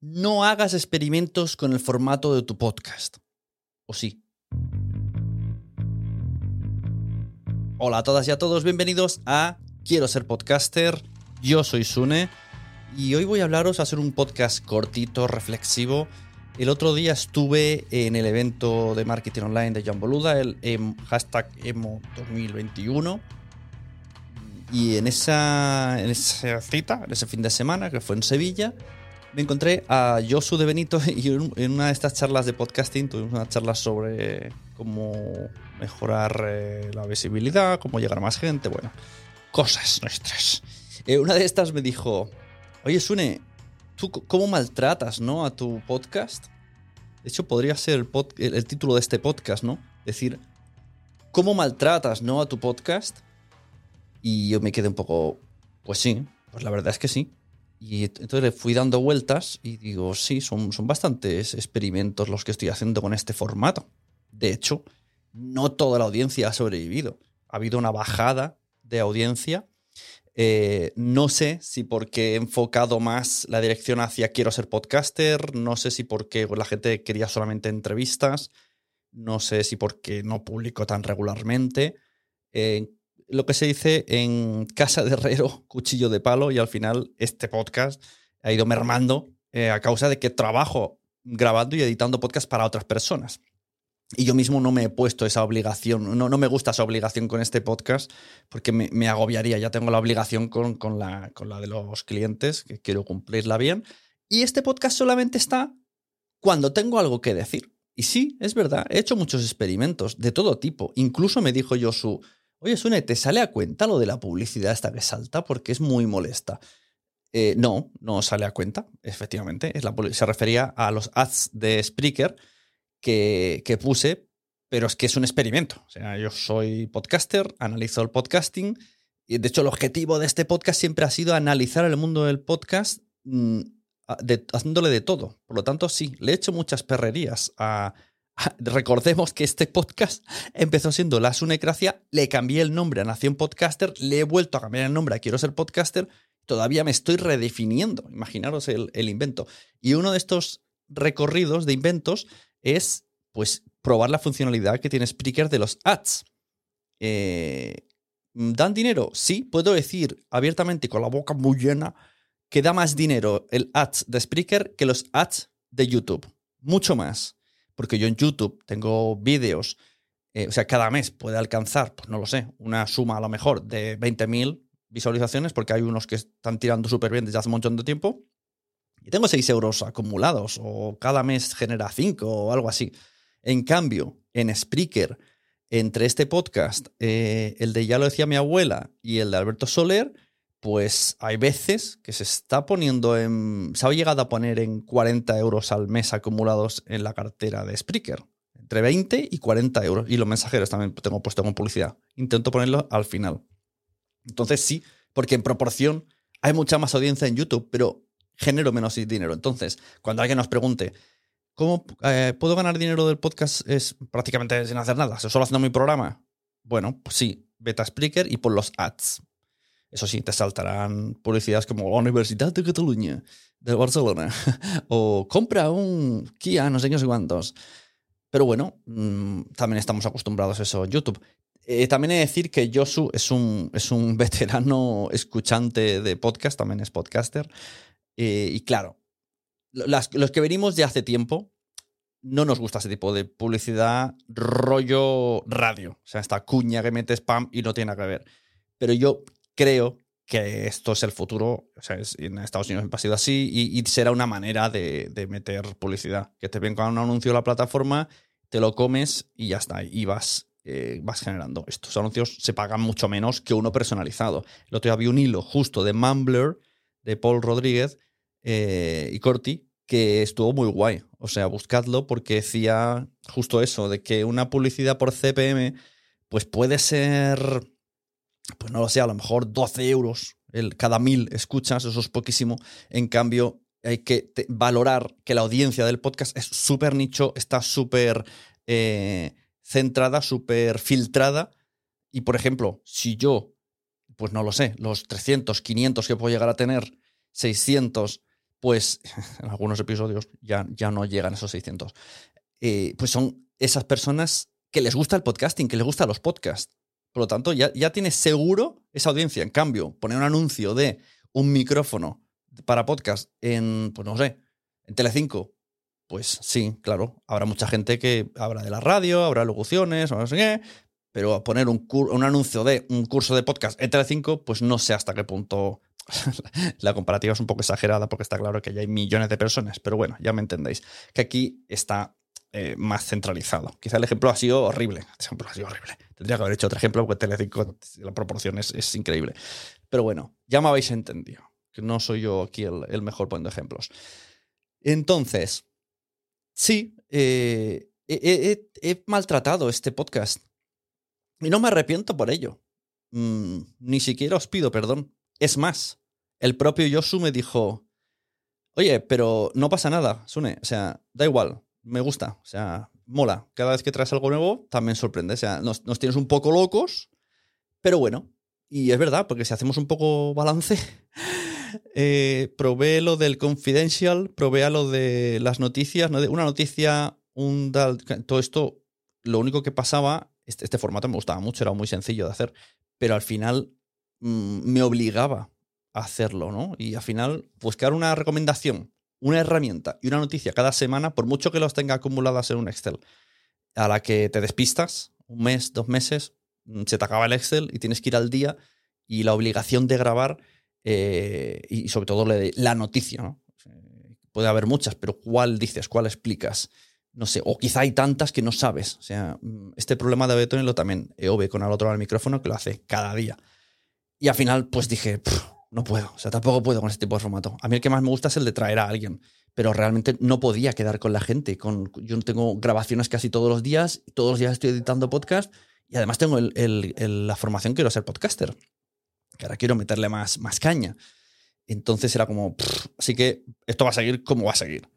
No hagas experimentos con el formato de tu podcast. ¿O sí? Hola a todas y a todos, bienvenidos a Quiero ser podcaster. Yo soy Sune y hoy voy a hablaros a hacer un podcast cortito, reflexivo. El otro día estuve en el evento de marketing online de John Boluda, el em- hashtag EMO 2021. Y en esa, en esa cita, en ese fin de semana, que fue en Sevilla, me encontré a Josu de Benito y en una de estas charlas de podcasting tuvimos una charla sobre cómo mejorar eh, la visibilidad, cómo llegar a más gente, bueno, cosas nuestras. Eh, una de estas me dijo, oye Sune, ¿tú cómo maltratas ¿no? a tu podcast? De hecho, podría ser el- el título de este podcast, ¿no? Decir, ¿cómo maltratas ¿no? a tu podcast? Y yo me quedé un poco, pues sí, pues la verdad es que sí. Y ent- entonces le fui dando vueltas y digo, sí, son, son bastantes experimentos los que estoy haciendo con este formato. De hecho, no toda la audiencia ha sobrevivido. Ha habido una bajada de audiencia. Eh, no sé si porque he enfocado más la dirección hacia quiero ser podcaster, no sé si porque la gente quería solamente entrevistas, no sé si porque no publico tan regularmente. Eh, lo que se dice en casa de herrero, cuchillo de palo, y al final este podcast ha ido mermando eh, a causa de que trabajo grabando y editando podcast para otras personas. Y yo mismo no me he puesto esa obligación, no, no me gusta esa obligación con este podcast porque me, agobiaría, ya tengo la obligación con, con la, con la de los clientes, que quiero cumplirla bien. Y este podcast solamente está cuando tengo algo que decir. Y sí, es verdad, he hecho muchos experimentos de todo tipo. Incluso me dijo Josu, oye Sune, ¿te sale a cuenta lo de la publicidad esta que salta? Porque es muy molesta. Eh, no, no sale a cuenta, efectivamente. Es la, se refería a los ads de Spreaker que, que puse, pero es que es un experimento. O sea, yo soy podcaster, analizo el podcasting. Y de hecho, el objetivo de este podcast siempre ha sido analizar el mundo del podcast mm, de- haciéndole de todo. Por lo tanto, sí, le he hecho muchas perrerías a. recordemos que este podcast empezó siendo La Sunecracia, le cambié el nombre a Nación Podcaster, le he vuelto a cambiar el nombre a Quiero ser podcaster, todavía me estoy redefiniendo. Imaginaros el, el invento. Y uno de estos recorridos de inventos es, pues, probar la funcionalidad que tiene Spreaker de los ads. Eh, ¿Dan dinero? Sí, puedo decir abiertamente y con la boca muy llena que da más dinero el ads de Spreaker que los ads de YouTube. Mucho más. Porque yo en YouTube tengo vídeos, eh, o sea, cada mes puede alcanzar, pues no lo sé, una suma a lo mejor de 20.000 visualizaciones, porque hay unos que están tirando súper bien desde hace un montón de tiempo. Y tengo 6 euros acumulados, o cada mes genera 5 o algo así. En cambio, en Spreaker, entre este podcast, eh, el de Ya lo decía mi abuela y el de Alberto Soler, pues hay veces que se está poniendo en. Se ha llegado a poner en 40 euros al mes acumulados en la cartera de Spreaker. Entre 20 y 40 euros. Y los mensajeros también tengo puesto con publicidad. Intento ponerlo al final. Entonces sí, porque en proporción hay mucha más audiencia en YouTube, pero genero menos dinero. Entonces, cuando alguien nos pregunte, ¿cómo eh, puedo ganar dinero del podcast? Es prácticamente sin hacer nada, solo haciendo mi programa. Bueno, pues sí, beta Spreaker y por los ads. Eso sí, te saltarán publicidades como Universidad de Cataluña, de Barcelona, o compra un Kia, no sé qué, no sé cuántos. Pero bueno, mm, también estamos acostumbrados a eso en YouTube. Eh, también he de decir que Josu es un, es un veterano escuchante de podcast, también es podcaster. Eh, y claro, los que venimos de hace tiempo, no nos gusta ese tipo de publicidad rollo radio. O sea, esta cuña que mete spam y no tiene nada que ver. Pero yo creo que esto es el futuro. O sea, en Estados Unidos ha sido así y, será una manera de, de, meter publicidad. Que te venga un anuncio a la plataforma, te lo comes y ya está. Y vas eh, vas generando. Estos anuncios se pagan mucho menos que uno personalizado. El otro día vi un hilo justo de Mumbler, de Paul Rodríguez eh, y Corti, que estuvo muy guay. O sea, buscadlo porque decía justo eso, de que una publicidad por CPM, pues puede ser, pues no lo sé, a lo mejor 12 euros el, cada mil escuchas, eso es poquísimo. En cambio, hay que valorar que la audiencia del podcast es súper nicho, está súper... Eh, centrada, súper filtrada. Y por ejemplo, si yo, pues no lo sé, los 300, 500 que puedo llegar a tener, 600, pues en algunos episodios ya, ya no llegan esos 600. Eh, pues son esas personas que les gusta el podcasting, que les gustan los podcasts. Por lo tanto, ya, ya tienes seguro esa audiencia. En cambio, poner un anuncio de un micrófono para podcast en, pues no sé, en Telecinco pues sí, claro, habrá mucha gente que habla de la radio, habrá locuciones, no sé qué, pero poner un, un anuncio de un curso de podcast entre 5, pues no sé hasta qué punto la comparativa es un poco exagerada porque está claro que ya hay millones de personas, pero bueno, ya me entendéis, que aquí está eh, más centralizado. Quizá el ejemplo ha sido horrible, el ejemplo ha sido horrible. Tendría que haber hecho otro ejemplo porque Telecinco, la proporción es, increíble. Pero bueno, ya me habéis entendido, que no soy yo aquí el, el mejor poniendo ejemplos. Entonces, Sí, eh, he, maltratado este podcast. Y no me arrepiento por ello. Mm, ni siquiera os pido perdón. Es más, el propio Yosu me dijo, oye, pero no pasa nada, Sune. O sea, da igual, me gusta. O sea, mola. Cada vez que traes algo nuevo, también sorprende. O sea, nos, tienes un poco locos, pero bueno. Y es verdad, porque si hacemos un poco balance, eh, probé lo del confidential, probé lo de las noticias, una noticia, un todo esto, lo único que pasaba, este, este, formato me gustaba mucho, era muy sencillo de hacer, pero al final mm, me obligaba a hacerlo, ¿no? Y al final buscar una recomendación, una herramienta y una noticia cada semana, por mucho que los tenga acumuladas en un Excel, a la que te despistas, un mes, dos meses, mm, se te acaba el Excel y tienes que ir al día y la obligación de grabar eh, y sobre todo la noticia. ¿no? Puede haber muchas, pero ¿cuál dices? ¿Cuál explicas? No sé, o quizá hay tantas que no sabes. O sea, mm, este problema de lo también EOB con el otro al micrófono que lo hace cada día. Y al final, pues dije, no puedo. O sea, tampoco puedo con este tipo de formato. A mí el que más me gusta es el de traer a alguien. Pero realmente no podía quedar con la gente. Con, yo tengo grabaciones casi todos los días. Todos los días estoy editando podcast. Y además tengo la formación, quiero ser podcaster que ahora quiero meterle más, más caña. Entonces era como, así que esto va a seguir como va a seguir,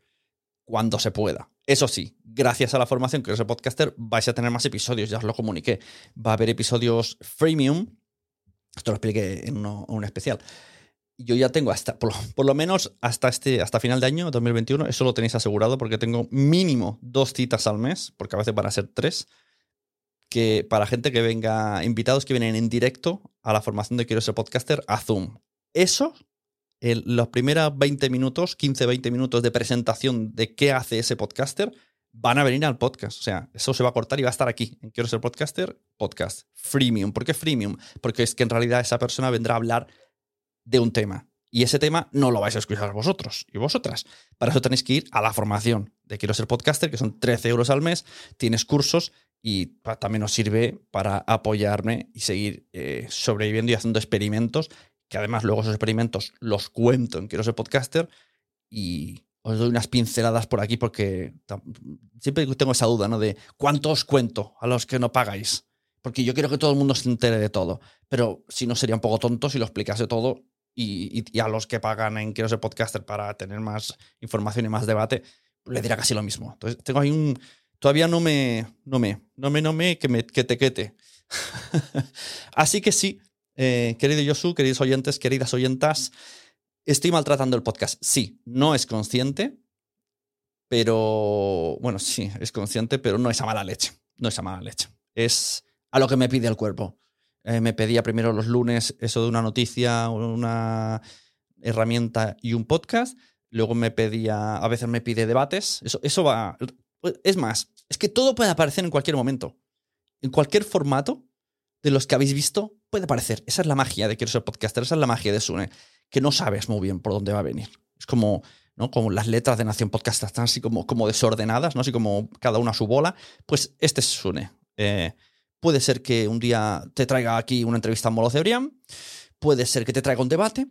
cuando se pueda. Eso sí, gracias a la formación que es el podcaster, vais a tener más episodios, ya os lo comuniqué. Va a haber episodios freemium, esto lo expliqué en un especial. Yo ya tengo hasta, por lo, menos hasta, este, hasta final de año, 2021, eso lo tenéis asegurado porque tengo mínimo dos citas al mes, porque a veces van a ser tres, que para gente que venga, invitados que vienen en directo a la formación de Quiero ser podcaster a Zoom. Eso, en los primeros 20 minutos, 15-20 minutos de presentación de qué hace ese podcaster, van a venir al podcast. O sea, eso se va a cortar y va a estar aquí. En Quiero ser podcaster, podcast. Freemium. ¿Por qué freemium? Porque es que en realidad esa persona vendrá a hablar de un tema. Y ese tema no lo vais a escuchar vosotros y vosotras. Para eso tenéis que ir a la formación de Quiero ser podcaster, que son 13 euros al mes. Tienes cursos y también os sirve para apoyarme y seguir eh, sobreviviendo y haciendo experimentos, que además luego esos experimentos los cuento en Quiero ser podcaster y os doy unas pinceladas por aquí porque siempre tengo esa duda, ¿no? De cuánto os cuento a los que no pagáis. Porque yo quiero que todo el mundo se entere de todo. Pero si no sería un poco tonto si lo explicase todo y, a los que pagan en Quiero ser podcaster para tener más información y más debate, le dirá casi lo mismo. Entonces, tengo ahí un. Todavía no me. No me. No me, no me, que me que te quete. Así que sí, eh, querido Yosu, queridos oyentes, queridas oyentas, estoy maltratando el podcast. Sí, no es consciente, pero. Bueno, sí, es consciente, pero no es a mala leche. No es a mala leche. Es a lo que me pide el cuerpo. Eh, me pedía primero los lunes eso de una noticia, una herramienta y un podcast. Luego me pedía, a veces me pide debates. Eso, eso va. Es más, es que todo puede aparecer en cualquier momento. En cualquier formato de los que habéis visto puede aparecer. Esa es la magia de Quiero ser podcaster, esa es la magia de Sune, que no sabes muy bien por dónde va a venir. Es como, ¿no? Como las letras de Nación Podcast están así como, como desordenadas, ¿no? Así como cada una a su bola. Pues este es Sune. Eh, Puede ser que un día te traiga aquí una entrevista a Molo Cebrián, puede ser que te traiga un debate,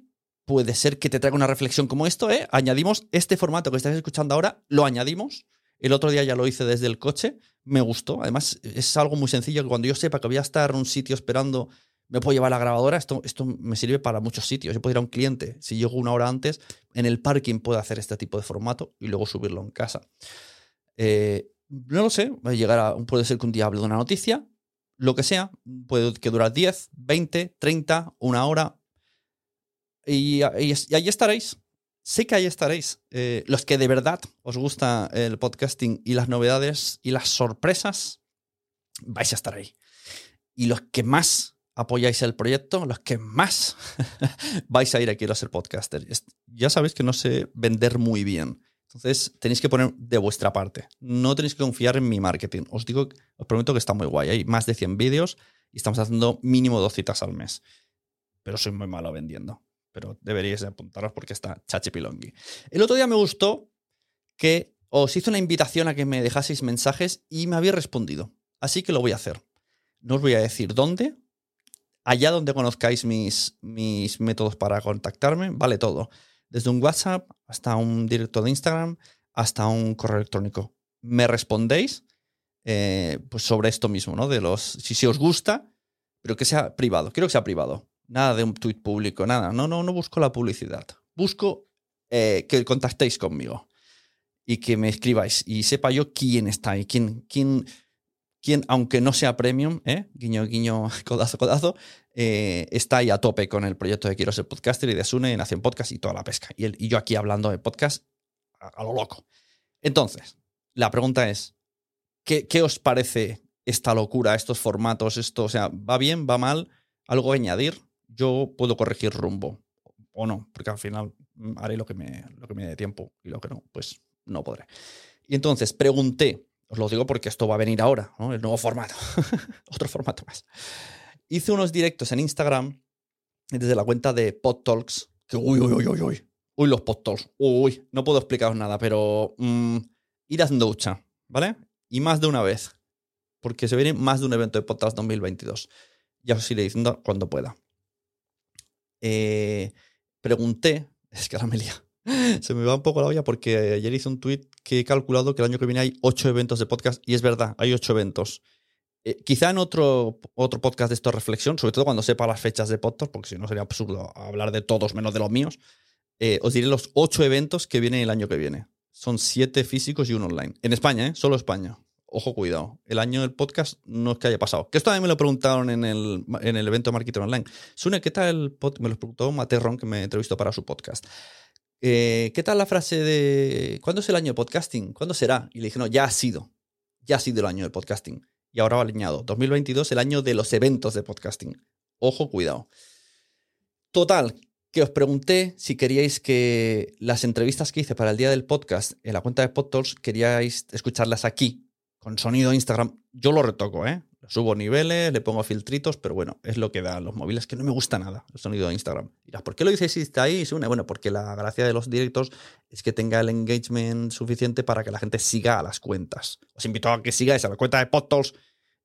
puede ser que te traiga una reflexión como esto, ¿eh? Añadimos este formato que estáis escuchando ahora, lo añadimos. El otro día ya lo hice desde el coche, me gustó. Además, es algo muy sencillo que cuando yo sepa que voy a estar en un sitio esperando, me puedo llevar la grabadora. Esto, esto me sirve para muchos sitios. Yo puedo ir a un cliente, si llego una hora antes, en el parking puedo hacer este tipo de formato y luego subirlo en casa. Eh, no lo sé, llegar a, puede ser que un día hable de una noticia, lo que sea, puede que durar 10, 20, 30, una hora. Y, ahí estaréis. Sé que ahí estaréis. Eh, los que de verdad os gusta el podcasting y las novedades y las sorpresas, vais a estar ahí. Y los que más apoyáis el proyecto, los que más vais a ir a Quiero ser podcaster. Ya sabéis que no sé vender muy bien. Entonces tenéis que poner de vuestra parte. No tenéis que confiar en mi marketing. Os digo, os prometo que está muy guay. Hay más de 100 vídeos y estamos haciendo mínimo dos citas al mes. Pero soy muy malo vendiendo. Pero deberíais apuntaros porque está chachipilongui. El otro día me gustó que os hice una invitación a que me dejaseis mensajes y me había respondido. Así que lo voy a hacer. No os voy a decir dónde. Allá donde conozcáis mis, mis métodos para contactarme, vale todo desde un WhatsApp hasta un directo de Instagram, hasta un correo electrónico. Me respondéis eh, pues sobre esto mismo, ¿no? De los, si, si os gusta, pero que sea privado. Quiero que sea privado. Nada de un tuit público, nada. No, no, no busco la publicidad. Busco eh, que contactéis conmigo y que me escribáis y sepa yo quién está ahí, quién, quién, quien, aunque no sea premium, ¿eh? guiño, guiño, codazo, codazo, eh, está ahí a tope con el proyecto de Quiero ser podcaster y de Sune, Nación Podcast y toda la pesca. Y, yo aquí hablando de podcast a, lo loco. Entonces, la pregunta es, ¿qué, ¿qué, os parece esta locura, estos formatos, esto? O sea, ¿va bien, va mal? ¿Algo añadir? Yo puedo corregir rumbo o no, porque al final mm, haré lo que me, lo que me dé tiempo y lo que no, pues no podré. Y entonces pregunté os lo digo porque esto va a venir ahora, ¿no? el nuevo formato. Otro formato más. Hice unos directos en Instagram desde la cuenta de PodTalks. Que uy, uy, uy, uy, uy. Uy, los PodTalks. Uy, no puedo explicaros nada, pero mm, ir haciendo ducha, ¿vale? Y más de una vez. Porque se viene más de un evento de podcast 2022. Ya os iré diciendo cuando pueda. Eh, pregunté, es que ahora me lía. Se me va un poco la olla porque ayer hice un tweet que he calculado que el año que viene hay ocho eventos de podcast y es verdad, hay ocho eventos. Eh, quizá en otro, otro podcast de esto reflexión, sobre todo cuando sepa las fechas de podcast, porque si no sería absurdo hablar de todos menos de los míos, eh, os diré los ocho eventos que vienen el año que viene. Son siete físicos y uno online. En España, ¿eh? Solo España. Ojo, cuidado. El año del podcast no es que haya pasado. Que esto también me lo preguntaron en el, en el evento Marketing Online. Sune, ¿qué tal el podcast? Me lo preguntó Materrón, que me entrevistó para su podcast. Eh, ¿qué tal la frase de ¿cuándo es el año de podcasting? ¿Cuándo será? Y le dije, no, ya ha sido. Ya ha sido el año del podcasting. y ahora va alineado. 2022, el año de los eventos de podcasting. Ojo, cuidado. Total, que os pregunté si queríais que las entrevistas que hice para el día del podcast en la cuenta de PodTools queríais escucharlas aquí, con sonido Instagram. Yo lo retoco, ¿eh? Subo niveles, le pongo filtritos, pero bueno, es lo que dan los móviles, que no me gusta nada el sonido de Instagram. Dirás, ¿por qué lo dices si está ahí? Bueno, porque la gracia de los directos es que tenga el engagement suficiente para que la gente siga a las cuentas. Os invito a que sigáis a la cuenta de PodTools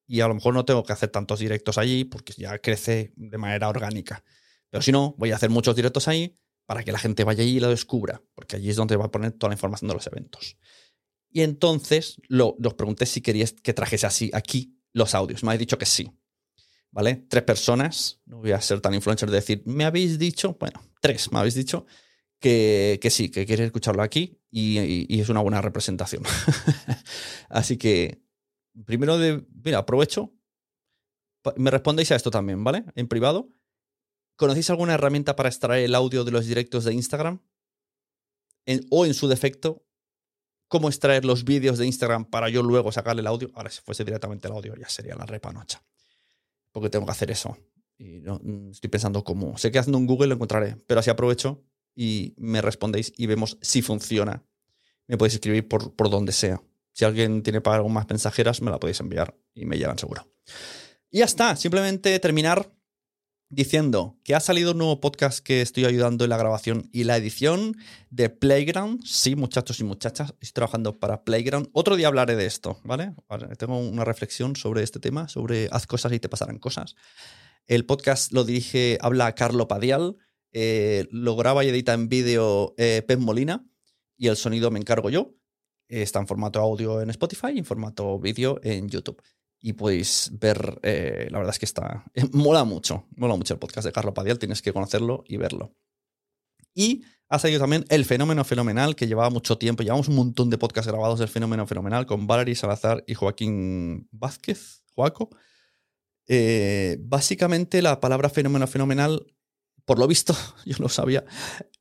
y a lo mejor no tengo que hacer tantos directos allí porque ya crece de manera orgánica. Pero si no, voy a hacer muchos directos ahí para que la gente vaya allí y lo descubra, porque allí es donde va a poner toda la información de los eventos. Y entonces lo, os pregunté si queríais que trajese así aquí los audios. Me habéis dicho que sí. ¿Vale? Tres personas. No voy a ser tan influencer de decir, me habéis dicho, bueno, tres me habéis dicho que, sí, que queréis escucharlo aquí y, es una buena representación. así que, primero de, mira, aprovecho. Me respondéis a esto también, ¿vale? En privado. ¿Conocéis alguna herramienta para extraer el audio de los directos de Instagram? o en su defecto, cómo extraer los vídeos de Instagram para yo luego sacarle el audio. Ahora, si fuese directamente el audio, ya sería la repanocha. Porque tengo que hacer eso. Y no, mm, estoy pensando cómo. Sé que haciendo un Google lo encontraré, pero así aprovecho y me respondéis y vemos si funciona. Me podéis escribir por, por donde sea. Si alguien tiene para algo más mensajeras, me la podéis enviar y me llegan seguro. Y ya está. Simplemente terminar diciendo que ha salido un nuevo podcast que estoy ayudando en la grabación y la edición de Playground. Sí, muchachos y muchachas, estoy trabajando para Playground. Otro día hablaré de esto, ¿vale? Tengo una reflexión sobre este tema, sobre haz cosas y te pasarán cosas. El podcast lo dirige, habla Carlo Padial, eh, lo graba y edita en vídeo eh, Pep Molina y el sonido me encargo yo. Está en formato audio en Spotify y en formato vídeo en YouTube y podéis ver, eh, la verdad es que está, mola mucho, mola mucho el podcast de Carlos Padial, tienes que conocerlo y verlo. Y ha salido también El Fenómeno Fenomenal, que llevaba mucho tiempo, llevamos un montón de podcasts grabados del Fenómeno Fenomenal con Valerie Salazar y Joaquín Vázquez, Joaco. Eh, básicamente la palabra fenómeno fenomenal por lo visto, yo no sabía,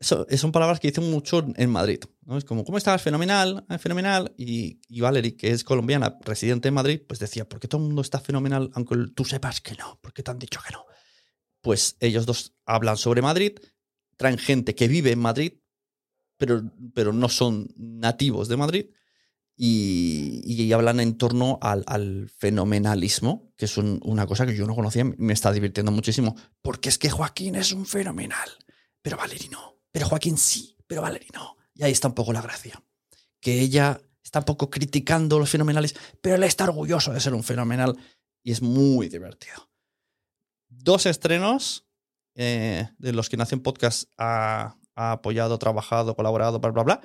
son palabras que dicen mucho en Madrid. Es como, ¿cómo estás? Fenomenal, eh, fenomenal. Y, y Valerie, que es colombiana, residente en Madrid, pues decía, ¿por qué todo el mundo está fenomenal aunque tú sepas que no? ¿Por qué te han dicho que no? Pues ellos dos hablan sobre Madrid, traen gente que vive en Madrid, pero, pero no son nativos de Madrid y, hablan en torno al, fenomenalismo, que es una cosa que yo no conocía, me está divirtiendo muchísimo, porque es que Joaquín es un fenomenal, pero Valerie no, pero Joaquín sí, pero Valerie no. Y ahí está un poco la gracia, que ella está un poco criticando los fenomenales, pero él está orgulloso de ser un fenomenal y es muy divertido. Dos estrenos eh, de los que Nacen Podcast ha, ha apoyado, trabajado, colaborado, bla, bla, bla,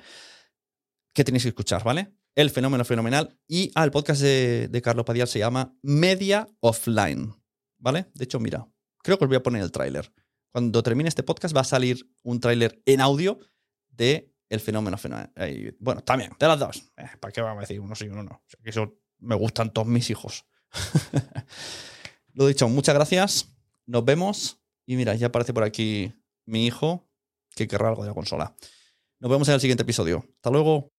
que tenéis que escuchar, ¿vale? El fenómeno fenomenal. Y al podcast de, Carlos Padial se llama Media Offline. ¿Vale? De hecho, mira, creo que os voy a poner el tráiler. Cuando termine este podcast va a salir un tráiler en audio de El fenómeno fenomenal. bueno, también, de las dos. Eh, ¿Para qué vamos a decir uno sí y uno no? eso me gustan todos mis hijos. Lo dicho, muchas gracias. Nos vemos. Y mira, ya aparece por aquí mi hijo que querrá algo de la consola. Nos vemos en el siguiente episodio. Hasta luego.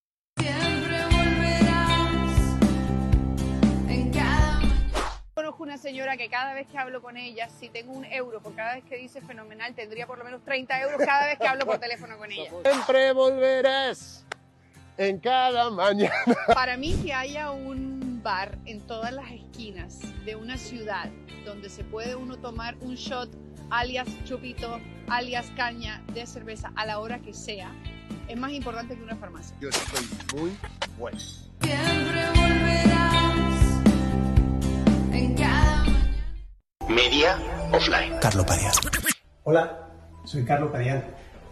Señora que cada vez que hablo con ella, si tengo un euro por cada vez que dice fenomenal, tendría por lo menos 30 euros cada vez que hablo por teléfono con ella. Siempre volverás en cada mañana. Para mí que haya un bar en todas las esquinas de una ciudad donde se puede uno tomar un shot alias chupito, alias caña de cerveza a la hora que sea, es más importante que una farmacia. Yo estoy muy bueno. Siempre volverás Media Offline. Carlo Padial. Hola, soy Carlo Padial.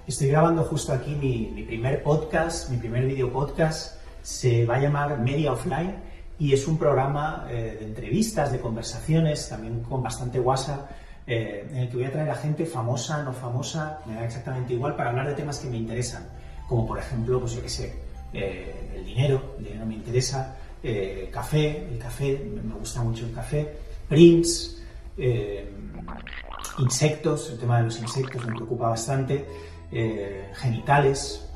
Estoy grabando justo aquí mi, primer podcast, mi primer video podcast. Se va a llamar Media Offline y es un programa eh, de entrevistas, de conversaciones, también con bastante guasa, eh, en el que voy a traer a gente famosa, no famosa, me da exactamente igual, para hablar de temas que me interesan. Como por ejemplo, pues yo qué sé, eh, el dinero, el dinero me interesa, café, el café, me gusta mucho el café, prints, eh, insectos, el tema de los insectos me preocupa bastante, eh, genitales,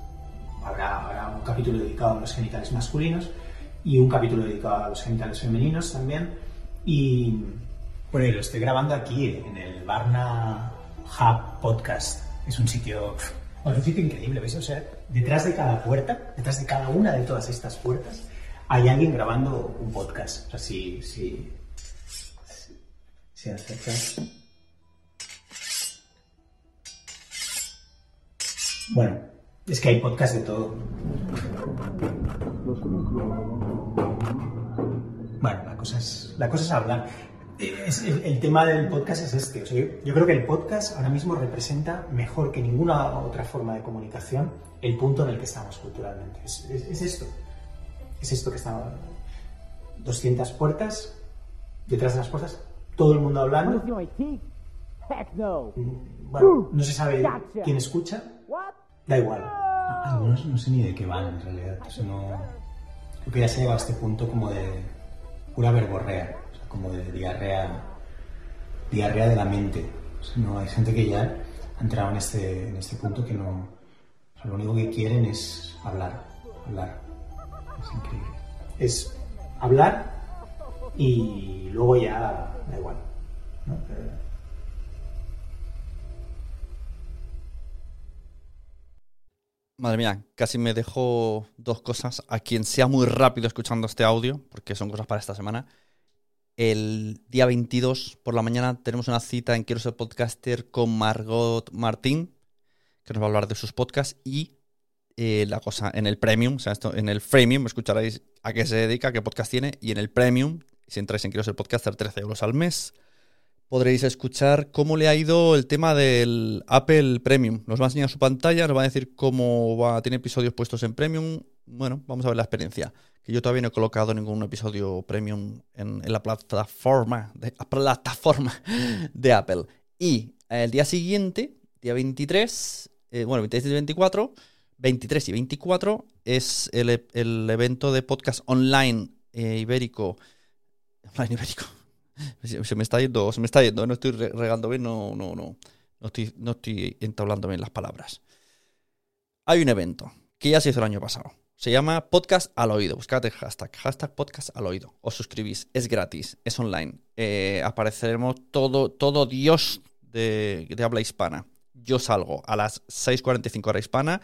habrá, un capítulo dedicado a los genitales masculinos y un capítulo dedicado a los genitales femeninos también. Y bueno, y lo estoy grabando aquí en el Barna Hub Podcast. Es un sitio, un sitio increíble, ¿veis? O sea, detrás de cada puerta, detrás de cada una de todas estas puertas, hay alguien grabando un podcast. O sea, si, si acercas. Bueno, es que hay podcast de todo. Bueno, la cosa es, la cosa hablar. Es- el, tema del podcast es este. Yo, creo que el podcast ahora mismo representa mejor que ninguna otra forma de comunicación el punto en el que estamos culturalmente. Es, es- es esto. Es esto que está. 200 puertas, detrás de las puertas, todo el mundo hablando. Mm, Bueno, no se sabe quién escucha. Da igual. Algunos no sé ni de qué van en realidad. O sea, no... Creo que ya se ha llegado a este punto como de pura verborrea, o sea, como de diarrea, diarrea de la mente. O sea, no, hay gente que ya ha entrado en este, en este punto que no. o sea, lo único que quieren es hablar, hablar. Es increíble. Es hablar y luego ya da igual. Madre mía, casi me dejo dos cosas. A quien sea muy rápido escuchando este audio, porque son cosas para esta semana. El día 22 por la mañana tenemos una cita en Quiero ser podcaster con Margot Martín, que nos va a hablar de sus podcasts y eh, la cosa en el premium, o sea, esto, en el freemium escucharéis a qué se dedica, qué podcast tiene, y en el premium, si entráis en Quiero ser podcaster, 13 euros al mes, podréis escuchar cómo le ha ido el tema del Apple Premium. Nos va a enseñar su pantalla, nos va a decir cómo va, tiene episodios puestos en Premium. Bueno, vamos a ver la experiencia. Que yo todavía no he colocado ningún episodio Premium en, la plataforma de, la plataforma de Apple. Y el día siguiente, día 23, eh, bueno, 23 y 24, 23 y 24 es el, e- el evento de podcast online eh, ibérico. Ibérico. Se, me está yendo, se me está yendo, no estoy re- regando bien, no, no, no, no estoy, no estoy entablando bien las palabras. Hay un evento que ya se hizo el año pasado. Se llama Podcast al Oído. Buscad el hashtag, hashtag Podcast al Oído. Os suscribís, es gratis, es online. Eh, apareceremos todo, todo Dios de, de habla hispana. Yo salgo a las 6.45 hora hispana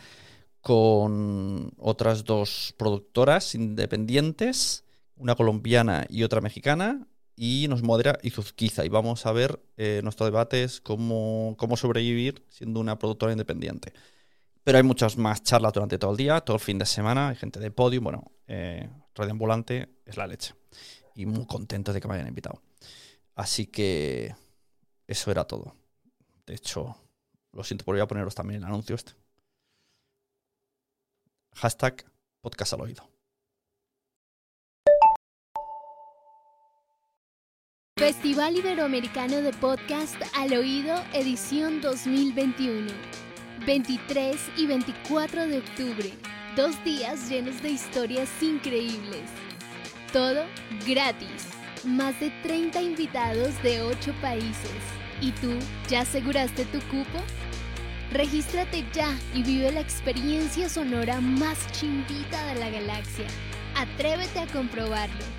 con otras dos productoras independientes, una colombiana y otra mexicana, y nos modera Izuzquiza. Y vamos a ver eh, nuestro debate es cómo, cómo sobrevivir siendo una productora independiente. Pero hay muchas más charlas durante todo el día, todo el fin de semana, hay gente de podio, bueno, eh, Radio Ambulante es la leche. Y muy contento de que me hayan invitado. Así que eso era todo. De hecho, lo siento por voy a poneros también el anuncio este. Hashtag podcast al oído. Festival Iberoamericano de Podcast al Oído, edición 2021. 23 y 24 de octubre. Dos días llenos de historias increíbles. Todo gratis. Más de 30 invitados de 8 países. ¿Y tú ya aseguraste tu cupo? Regístrate ya y vive la experiencia sonora más chimbita de la galaxia. Atrévete a comprobarlo.